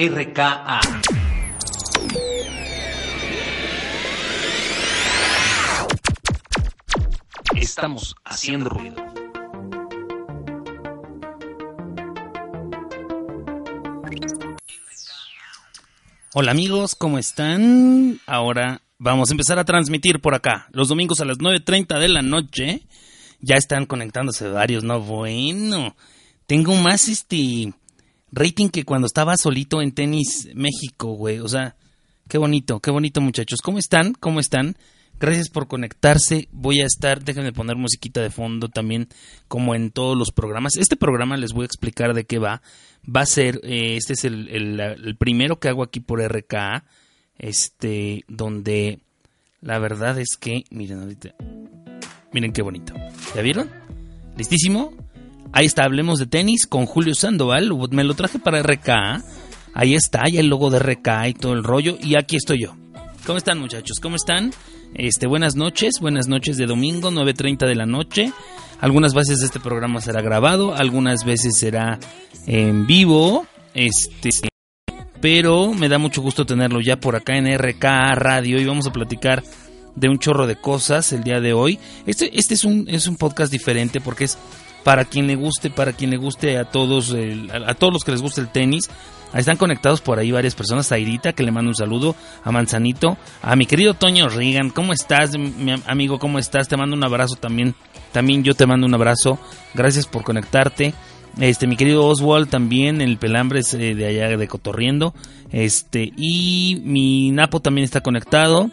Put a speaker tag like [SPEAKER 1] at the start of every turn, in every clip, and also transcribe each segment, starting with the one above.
[SPEAKER 1] RKA. Estamos haciendo ruido.
[SPEAKER 2] Hola amigos, ¿cómo están? Ahora vamos a empezar a transmitir por acá. Los domingos a las 9.30 de la noche. Ya están conectándose varios, ¿no? Bueno, tengo más este rating que cuando estaba solito en Tenis México, güey. O sea, qué bonito, qué bonito muchachos. ¿Cómo están? ¿Cómo están? Gracias por conectarse. Voy a estar, déjenme poner musiquita de fondo también, como en todos los programas. Este programa les voy a explicar de qué va. Va a ser, eh, este es el, el, primero que hago aquí por RKA, este, donde la verdad es que, miren ahorita, miren qué bonito. ¿Ya vieron? ¿Listísimo? Ahí está, hablemos de tenis con Julio Sandoval. Me lo traje para RKA. Ahí está, hay el logo de RKA y todo el rollo. Y aquí estoy yo. ¿Cómo están muchachos? ¿Cómo están? Este, buenas noches, buenas noches de domingo, 9.30 de la noche. Algunas veces este programa será grabado, algunas veces será en vivo. Este, pero me da mucho gusto tenerlo ya por acá en RKA Radio y vamos a platicar de un chorro de cosas el día de hoy. Este, este es un, es un podcast diferente porque es para quien le guste, para quien le guste a todos, a, todos los que les guste el tenis. Están conectados por ahí varias personas. A Irita, que le mando un saludo. A Manzanito. A mi querido Toño Regan. ¿Cómo estás, mi amigo? ¿Cómo estás? Te mando un abrazo también. También yo te mando un abrazo. Gracias por conectarte. Este, mi querido Oswald también, el pelambre eh, de allá de Cotorriendo. Este, y mi Napo también está conectado.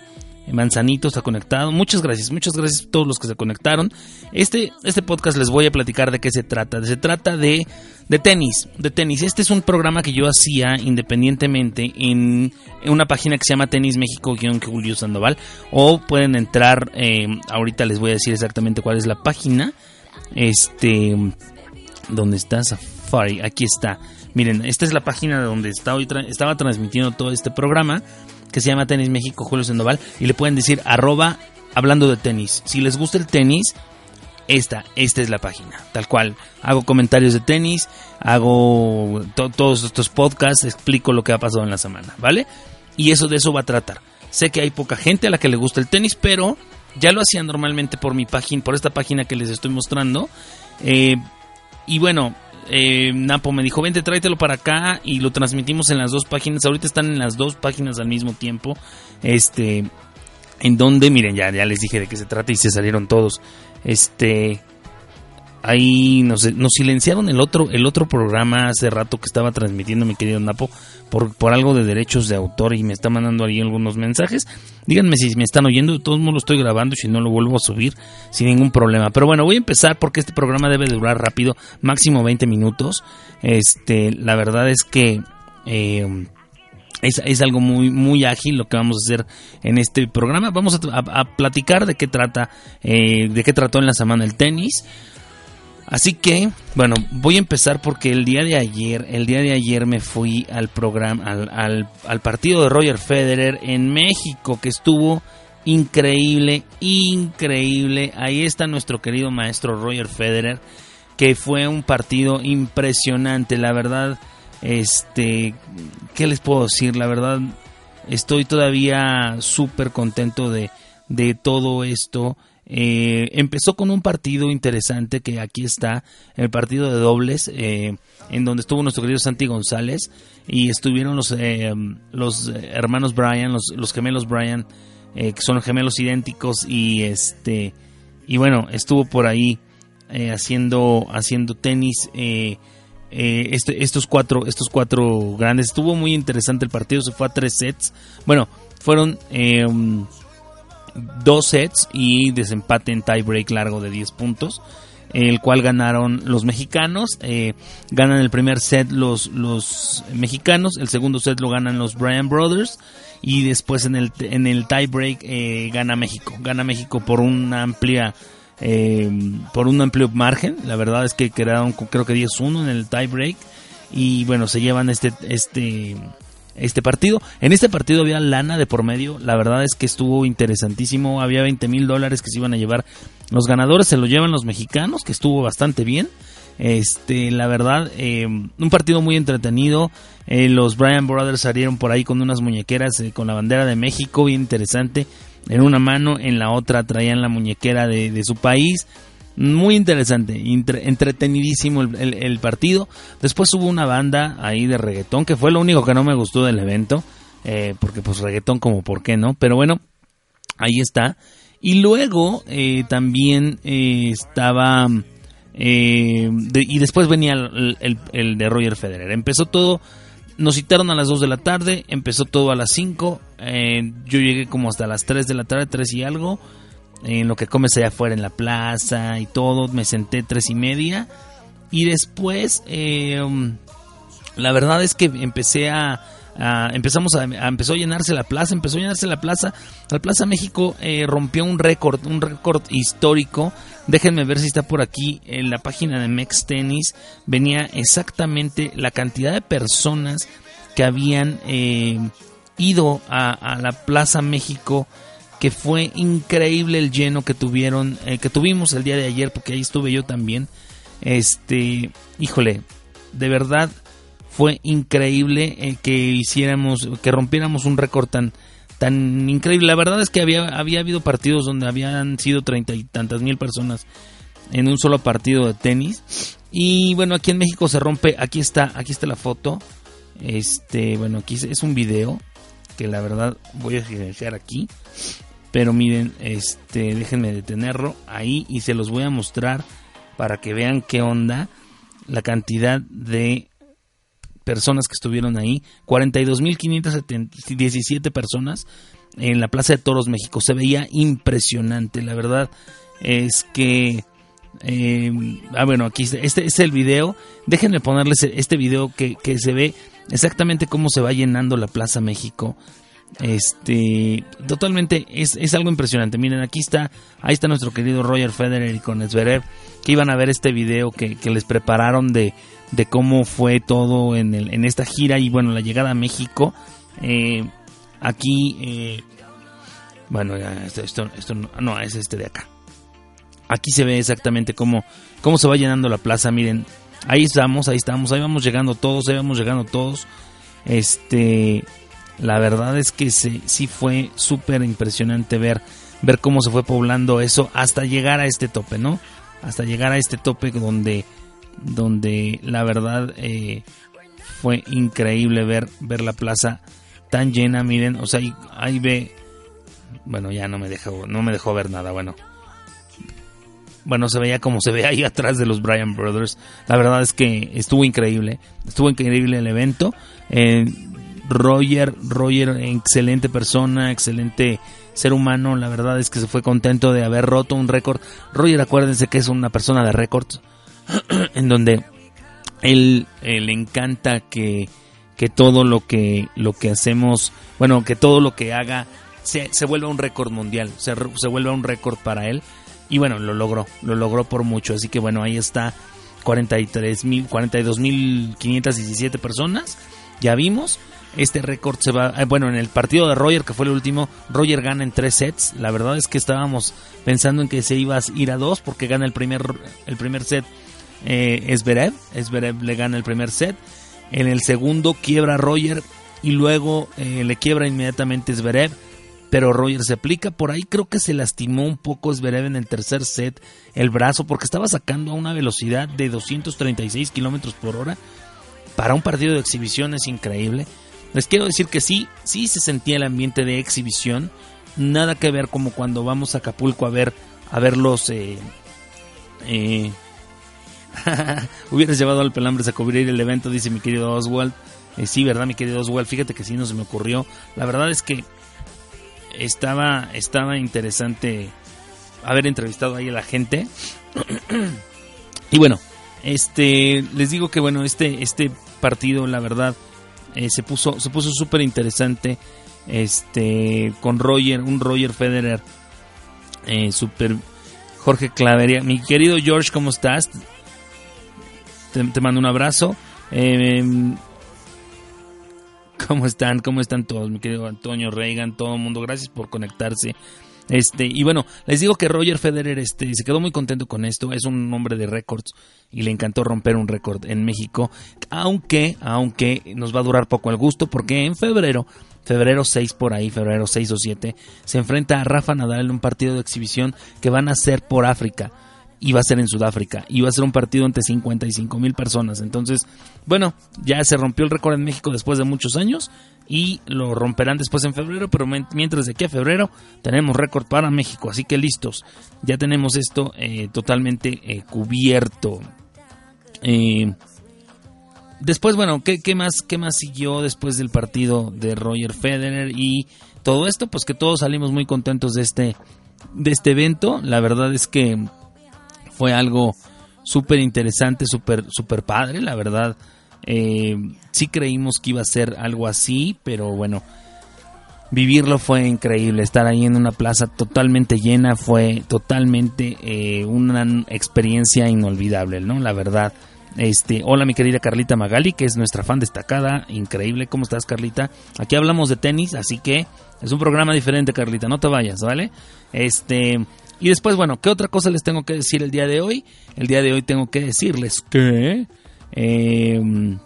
[SPEAKER 2] Manzanito está conectado. Muchas gracias, muchas gracias a todos los que se conectaron. Este, este podcast les voy a platicar de qué se trata. Se trata de, de tenis, de tenis. Este es un programa que yo hacía independientemente en, una página que se llama Tenis México-Julio Sandoval. O pueden entrar, eh, ahorita les voy a decir exactamente cuál es la página. Este, ¿dónde está Safari? Aquí está. Miren, esta es la página donde está hoy estaba transmitiendo todo este programa que se llama Tenis México Julio Sandoval y le pueden decir arroba hablando de tenis. Si les gusta el tenis, esta, esta es la página, tal cual. Hago comentarios de tenis, hago todos estos podcasts, explico lo que ha pasado en la semana, ¿vale? Y eso de eso va a tratar. Sé que hay poca gente a la que le gusta el tenis, pero ya lo hacía normalmente por mi página, por esta página que les estoy mostrando. Eh, y bueno, eh, Napo me dijo, vente, tráetelo para acá y lo transmitimos en las dos páginas. Ahorita están en las dos páginas al mismo tiempo. Este, en donde, miren, ya, ya les dije de qué se trata y se salieron todos. Este, ahí nos, silenciaron el otro, el otro programa hace rato que estaba transmitiendo mi querido Napo por, por algo de derechos de autor y me está mandando ahí algunos mensajes. Díganme si me están oyendo, de todos modos lo estoy grabando y si no lo vuelvo a subir sin ningún problema. Pero bueno, voy a empezar porque este programa debe durar rápido, máximo 20 minutos. Este, la verdad es que eh, es, algo muy, muy ágil lo que vamos a hacer en este programa. Vamos a, platicar de qué trata, eh, de qué trató en la semana el tenis. Así que, bueno, voy a empezar porque el día de ayer, el día de ayer me fui al programa, al, al, partido de Roger Federer en México, que estuvo increíble, increíble. Ahí está nuestro querido maestro Roger Federer, que fue un partido impresionante, la verdad. Este, ¿qué les puedo decir? La verdad, estoy todavía súper contento de, de todo esto. Eh, empezó con un partido interesante que aquí está, el partido de dobles, eh, en donde estuvo nuestro querido Santi González y estuvieron los, eh, los hermanos Brian, los, los gemelos Brian, que son gemelos idénticos y este y bueno estuvo por ahí haciendo haciendo tenis. Este, estos cuatro estos cuatro grandes estuvo muy interesante el partido se fue a tres sets bueno fueron dos sets y desempate en tiebreak largo de 10 puntos el cual ganaron los mexicanos. Eh, ganan el primer set los, los mexicanos, el segundo set lo ganan los Bryan Brothers y después en el, en el tiebreak eh, gana México. Gana México por una amplia eh, por un amplio margen. La verdad es que quedaron creo que 10-1 en el tiebreak y bueno se llevan este este este partido. En este partido había lana de por medio, la verdad es que estuvo interesantísimo, había 20 mil dólares que se iban a llevar los ganadores, se lo llevan los mexicanos, que estuvo bastante bien. Este, la verdad, eh, un partido muy entretenido. Eh, los Bryan Brothers salieron por ahí con unas muñequeras eh, con la bandera de México, bien interesante. En una mano, en la otra traían la muñequera de, su país. Muy interesante, entretenidísimo el, partido. Después hubo una banda ahí de reggaetón, que fue lo único que no me gustó del evento. porque pues reggaetón como por qué no. Pero bueno, ahí está. Y luego también estaba eh, y después venía el, de Roger Federer. Empezó todo, nos citaron a las 2 de la tarde, empezó todo a las 5. Eh, yo llegué como hasta las 3 de la tarde, 3 y algo. En lo que comes allá afuera en la plaza y todo, me senté 3 y media. Y después, eh, la verdad es que empecé a, empezamos a, empezó a llenarse la plaza, empezó a llenarse la plaza. La Plaza México rompió un récord, un récord histórico Déjenme ver si está por aquí en la página de Mex Tennis. Venía exactamente la cantidad de personas que habían eh, ido a, la Plaza México. Que fue increíble el lleno que tuvieron, eh, que tuvimos el día de ayer, porque ahí estuve yo también. Este, híjole, de verdad fue increíble eh, que hiciéramos, que rompiéramos un récord tan, tan increíble. La verdad es que había, había habido partidos donde habían sido treinta y tantas mil personas en un solo partido de tenis. Y bueno, aquí en México se rompe, aquí está, aquí está la foto. Este, bueno, aquí es un video que la verdad voy a silenciar aquí. Pero miren, este, déjenme detenerlo ahí y se los voy a mostrar para que vean qué onda la cantidad de personas que estuvieron ahí, 42.517 personas en la Plaza de Toros México. Se veía impresionante, la verdad es que... Eh, ah, bueno, aquí este es el video. Déjenme ponerles este video que, que se ve exactamente cómo se va llenando la Plaza México. Este, totalmente es, es, algo impresionante. Miren, aquí está, ahí está nuestro querido Roger Federer y con Zverev, que iban a ver este video que, que les prepararon de, de cómo fue todo en, el, en esta gira y bueno, la llegada a México. Eh, aquí, eh, bueno, esto, esto, no, es este de acá. Aquí se ve exactamente cómo, cómo se va llenando la plaza. Miren, ahí estamos, ahí estamos, ahí vamos llegando todos, ahí vamos llegando todos. Este, la verdad es que sí, sí fue súper impresionante ver, ver cómo se fue poblando eso hasta llegar a este tope, ¿no? Hasta llegar a este tope donde donde la verdad eh, fue increíble ver, ver la plaza tan llena, miren, o sea, ahí, ve, bueno, ya no me dejó, no me dejó ver nada, bueno. Bueno, se veía como se ve ahí atrás de los Bryan Brothers. La verdad es que estuvo increíble. Estuvo increíble el evento. Eh, Roger, Roger, excelente persona, excelente ser humano. La verdad es que se fue contento de haber roto un récord. Roger, acuérdense que es una persona de récords. en donde él, eh, le encanta que, que, todo lo que, lo que hacemos, bueno, que todo lo que haga se, se vuelva un récord mundial, se, se vuelva un récord para él. Y bueno, lo logró, lo logró por mucho. Así que bueno, ahí está 43 mil, 42 mil 517 personas. Ya vimos. Este récord se va, eh, bueno, en el partido de Roger, que fue el último, Roger gana en tres sets. La verdad es que estábamos pensando en que se iba a ir a dos porque gana el primer, el primer set eh, Esberev. Esberev le gana el primer set. En el segundo quiebra Roger y luego eh, le quiebra inmediatamente Esberev. Pero Roger se aplica. Por ahí creo que se lastimó un poco Esberev en el tercer set el brazo porque estaba sacando a una velocidad de 236 kilómetros por hora. Para un partido de exhibición es increíble. Les quiero decir que sí, sí se sentía el ambiente de exhibición. Nada que ver como cuando vamos a Acapulco a ver, a ver los, eh, eh, Hubieras llevado al Pelambres a cubrir el evento, dice mi querido Oswald. Eh, sí, ¿verdad, mi querido Oswald? Fíjate que sí no se me ocurrió. La verdad es que estaba, estaba interesante haber entrevistado ahí a la gente. y bueno, este, les digo que bueno, este, este partido, la verdad, eh, se puso, se puso súper interesante. Este, con Roger, un Roger Federer, eh, súper Jorge Claveria. Mi querido George, ¿cómo estás? te, mando un abrazo. Em, ¿Cómo están? ¿Cómo están todos? Mi querido Antonio Reagan, todo el mundo, gracias por conectarse. Este, y bueno, les digo que Roger Federer este, se quedó muy contento con esto, es un hombre de récords y le encantó romper un récord en México, aunque, aunque nos va a durar poco el gusto, porque en febrero, febrero 6 por ahí, febrero 6 o 7, se enfrenta a Rafa Nadal en un partido de exhibición que van a hacer por África va a ser en Sudáfrica va a ser un partido entre 55 mil personas. Entonces, bueno, ya se rompió el récord en México después de muchos años y lo romperán después en febrero, pero mientras de aquí a febrero tenemos récord para México, así que listos, ya tenemos esto eh, totalmente eh, cubierto. Eh, después, bueno, ¿qué, ¿qué, más, ¿qué más siguió después del partido de Roger Federer y todo esto? Pues que todos salimos muy contentos de este, de este evento. La verdad es que fue algo súper interesante, súper super padre, la verdad. Eh, sí creímos que iba a ser algo así, pero bueno, vivirlo fue increíble. Estar ahí en una plaza totalmente llena fue totalmente eh, una experiencia inolvidable, ¿no? La verdad. Este, hola mi querida Carlita Magali, que es nuestra fan destacada, increíble, ¿cómo estás Carlita? Aquí hablamos de tenis, así que es un programa diferente Carlita, no te vayas, ¿vale? Este, y después, bueno, ¿qué otra cosa les tengo que decir el día de hoy? El día de hoy tengo que decirles que... Em,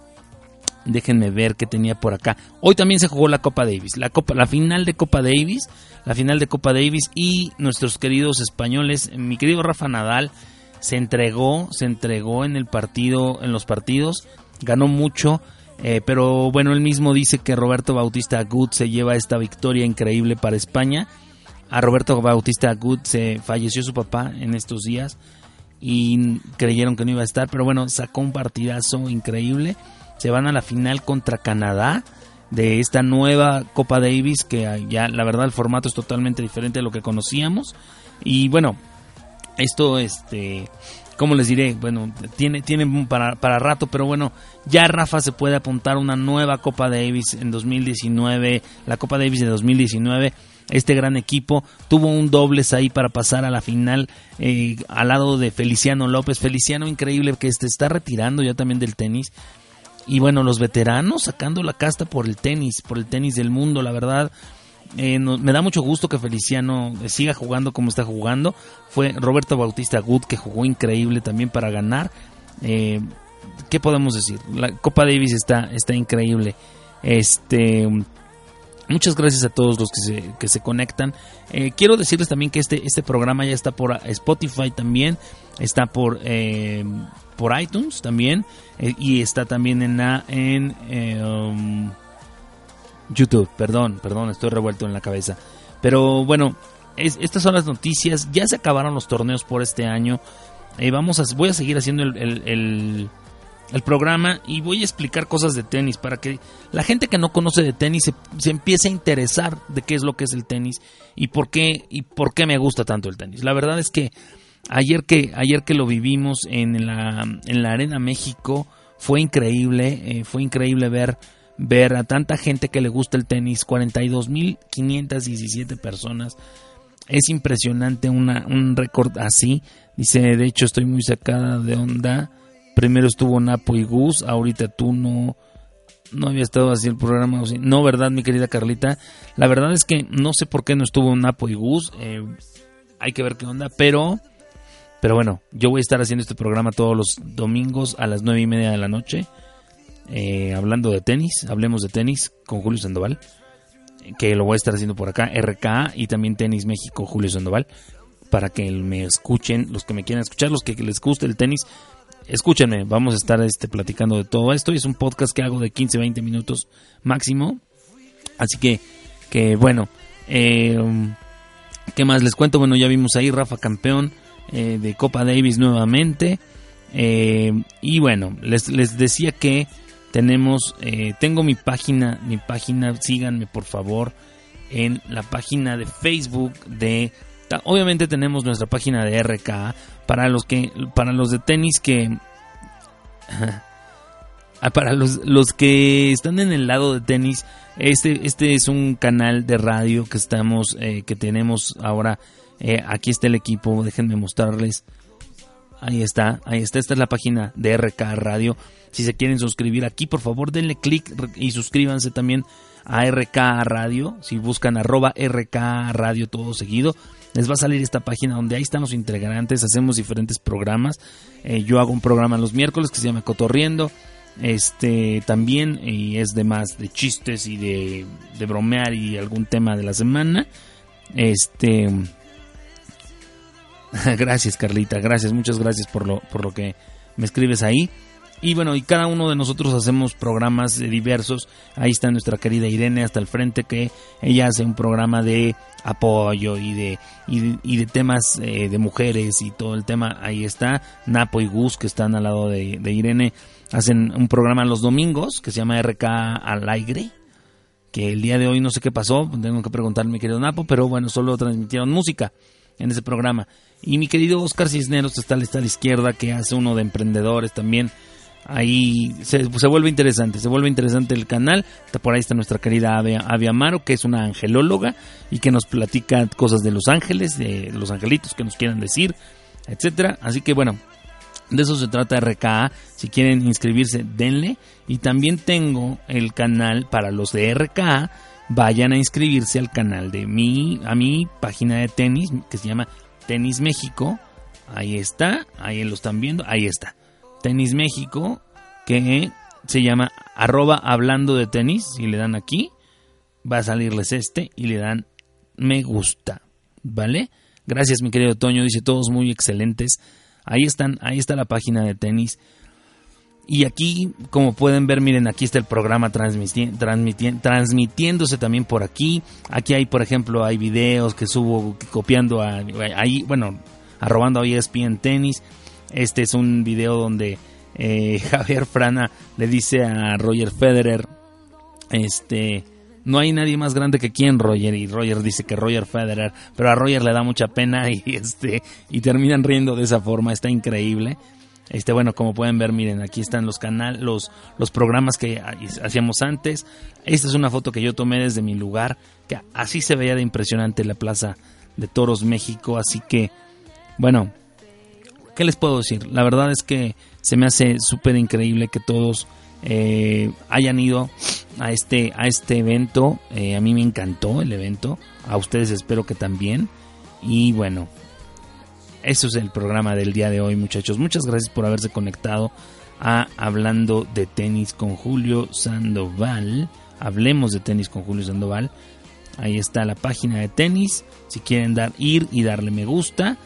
[SPEAKER 2] déjenme ver qué tenía por acá. Hoy también se jugó la Copa Davis, la final de Copa Davis, la final de Copa Davis y nuestros queridos españoles, mi querido Rafa Nadal se entregó, se entregó en el partido, en los partidos, ganó mucho, eh, pero bueno, él mismo dice que Roberto Bautista Agut se lleva esta victoria increíble para España a Roberto Bautista Good se falleció su papá en estos días y creyeron que no iba a estar, pero bueno, sacó un partidazo increíble. Se van a la final contra Canadá de esta nueva Copa Davis que ya la verdad el formato es totalmente diferente de lo que conocíamos y bueno, esto este ¿cómo les diré? Bueno, tiene, tiene para, para rato, pero bueno, ya Rafa se puede apuntar una nueva Copa Davis en 2019, la Copa Davis de 2019 este gran equipo. Tuvo un dobles ahí para pasar a la final eh, al lado de Feliciano López. Feliciano increíble que se está retirando ya también del tenis. Y bueno, los veteranos sacando la casta por el tenis, por el tenis del mundo, la verdad. Eh, me da mucho gusto que Feliciano siga jugando como está jugando. Fue Roberto Bautista Good que jugó increíble también para ganar. Eh, ¿Qué podemos decir? La Copa Davis está, está increíble. Este Muchas gracias a todos los que se, que se conectan. Eh, quiero decirles también que este, este programa ya está por Spotify también, está por, eh, por iTunes también eh, y está también en, la, en um, YouTube. Perdón, perdón, estoy revuelto en la cabeza. Pero bueno, estas son las noticias. Ya se acabaron los torneos por este año. vamos a, voy a seguir haciendo el programa y voy a explicar cosas de tenis para que la gente que no conoce de tenis se, empiece a interesar de qué es lo que es el tenis y por qué y por qué me gusta tanto el tenis. La verdad es que ayer que ayer que lo vivimos en la en la Arena México fue increíble, eh, fue increíble ver ver a tanta gente que le gusta el tenis, 42.517 personas. Es impresionante una, un récord así. Dice, de hecho estoy muy sacada de onda Primero estuvo Napo y Gus, ahorita tú no, no había estado así el programa. No, ¿verdad, mi querida Carlita? La verdad es que no sé por qué no estuvo Napo y Gus. Eh, hay que ver qué onda, pero... Pero bueno, yo voy a estar haciendo este programa todos los domingos a las nueve y media de la noche. Eh, hablando de tenis, hablemos de tenis con Julio Sandoval. Que lo voy a estar haciendo por acá, RKA y también Tenis México, Julio Sandoval. Para que me escuchen, los que me quieran escuchar, los que les guste el tenis, escúchenme, vamos a estar este, platicando de todo esto. Es un podcast que hago de 15, 20 minutos máximo. Así que, que bueno, eh, ¿qué más les cuento? Bueno, ya vimos ahí Rafa campeón eh, de Copa Davis nuevamente. Eh, y bueno, les, les decía que tenemos, tengo mi página, mi página, síganme por favor en la página de Facebook de Obviamente tenemos nuestra página de RK para los que para los de tenis que para los, los que están en el lado de tenis, este este es un canal de radio que estamos eh, que tenemos ahora eh, aquí está el equipo, déjenme mostrarles. ahí está, ahí está, esta es la página de RK Radio. Si se quieren suscribir aquí, por favor denle clic y suscríbanse también a RK Radio. Si buscan arroba RK Radio todo seguido, les va a salir esta página donde ahí están los integrantes, hacemos diferentes programas. Eh, yo hago un programa los miércoles que se llama Cotorriendo. Este también y es de más de chistes y de, de bromear y algún tema de la semana. Este gracias Carlita, gracias, muchas gracias por lo, por lo que me escribes ahí. Y bueno, y cada uno de nosotros hacemos programas diversos. Ahí está nuestra querida Irene hasta el frente que ella hace un programa de apoyo y de, y de, temas eh, de mujeres y todo el tema. Ahí está Napo y Gus que están al lado de, Irene. Hacen un programa los domingos que se llama RK al aire. Que el día de hoy no sé qué pasó, tengo que preguntarle mi querido Napo, pero bueno, solo transmitieron música en ese programa. Y mi querido Oscar Cisneros está, está a la izquierda, que hace uno de emprendedores también ahí se, vuelve interesante, se vuelve interesante el canal. Por ahí está nuestra querida Avia, Amaro, que es una angelóloga y que nos platica cosas de los ángeles, de los angelitos que nos quieran decir, etcétera. Así que bueno, de eso se trata RKA. Si quieren inscribirse, denle. Y también tengo el canal para los de RKA. Vayan a inscribirse al canal de mi, a mi página de tenis que se llama Tenis México. Ahí está, ahí lo están viendo, ahí está. Tenis México, que se llama arroba hablando de tenis, y le dan aquí, va a salirles este y le dan me gusta, ¿vale? Gracias mi querido Toño, dice todos muy excelentes. Ahí están, ahí está la página de tenis. Y aquí, como pueden ver, miren, aquí está el programa transmitiéndose también por aquí. Aquí hay, por ejemplo, hay videos que subo copiando a, ahí, bueno, arrobando a ESPN Tenis. Este es un video donde eh, Javier Frana le dice a Roger Federer, este, no hay nadie más grande que quien Roger y Roger dice que Roger Federer, pero a Roger le da mucha pena y este y terminan riendo de esa forma, está increíble. Este, bueno, como pueden ver, miren, aquí están los canales, los, los programas que hacíamos antes. Esta es una foto que yo tomé desde mi lugar, que así se veía de impresionante la Plaza de Toros México, así que, bueno, ¿qué les puedo decir? La verdad es que se me hace súper increíble que todos eh, hayan ido a este, a este evento. Eh, a mí me encantó el evento. A ustedes espero que también. Y bueno, eso es el programa del día de hoy, muchachos. Muchas gracias por haberse conectado a Hablando de Tenis con Julio Sandoval. Hablemos de tenis con Julio Sandoval. Ahí está la página de tenis. Si quieren dar ir y darle me gusta.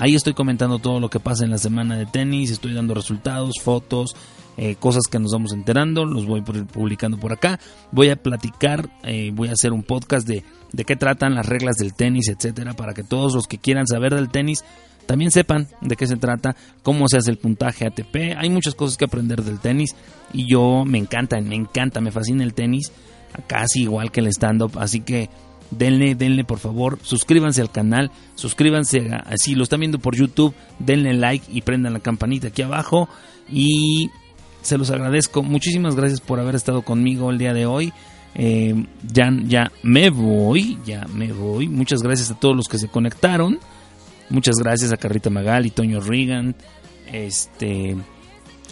[SPEAKER 2] Ahí estoy comentando todo lo que pasa en la semana de tenis, estoy dando resultados, fotos, eh, cosas que nos vamos enterando, los voy publicando por acá. Voy a platicar, eh, voy a hacer un podcast de, de qué tratan las reglas del tenis, etcétera, para que todos los que quieran saber del tenis también sepan de qué se trata, cómo se hace el puntaje ATP. Hay muchas cosas que aprender del tenis y yo me encanta, me encanta, me fascina el tenis, casi igual que el stand-up, así que denle, denle por favor, suscríbanse al canal, suscríbanse, si lo están viendo por YouTube, denle like y prendan la campanita aquí abajo y se los agradezco, muchísimas gracias por haber estado conmigo el día de hoy. Eh, ya, ya me voy, ya me voy. Muchas gracias a todos los que se conectaron. Muchas gracias a Carrita Magal Toño Regan. Este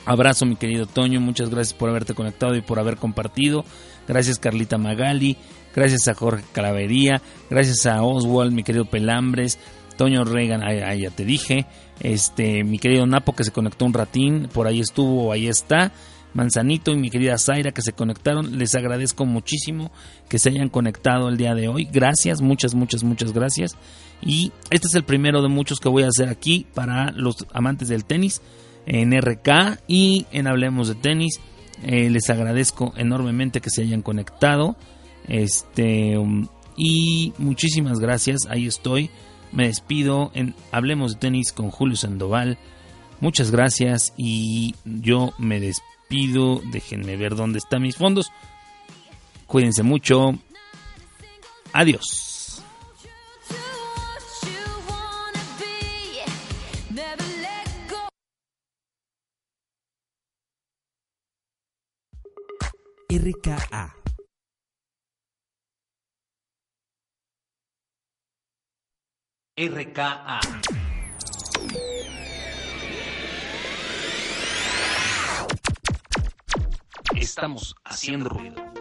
[SPEAKER 2] abrazo mi querido Toño, muchas gracias por haberte conectado y por haber compartido. Gracias Carlita Magali, gracias a Jorge Calavería, gracias a Oswald, mi querido Pelambres, Toño Reagan, ahí, ya te dije, este, mi querido Napo que se conectó un ratín, por ahí estuvo, ahí está, Manzanito y mi querida Zaira que se conectaron, les agradezco muchísimo que se hayan conectado el día de hoy, gracias, muchas, muchas, muchas gracias, y este es el primero de muchos que voy a hacer aquí para los amantes del tenis, en RK y en Hablemos de Tenis, eh, les agradezco enormemente que se hayan conectado. Este, um, y muchísimas gracias. Ahí estoy. Me despido en Hablemos de Tenis con Julio Sandoval. Muchas gracias y yo me despido. Déjenme ver dónde están mis fondos. Cuídense mucho. Adiós.
[SPEAKER 1] RKA. RKA.
[SPEAKER 2] Estamos haciendo ruido.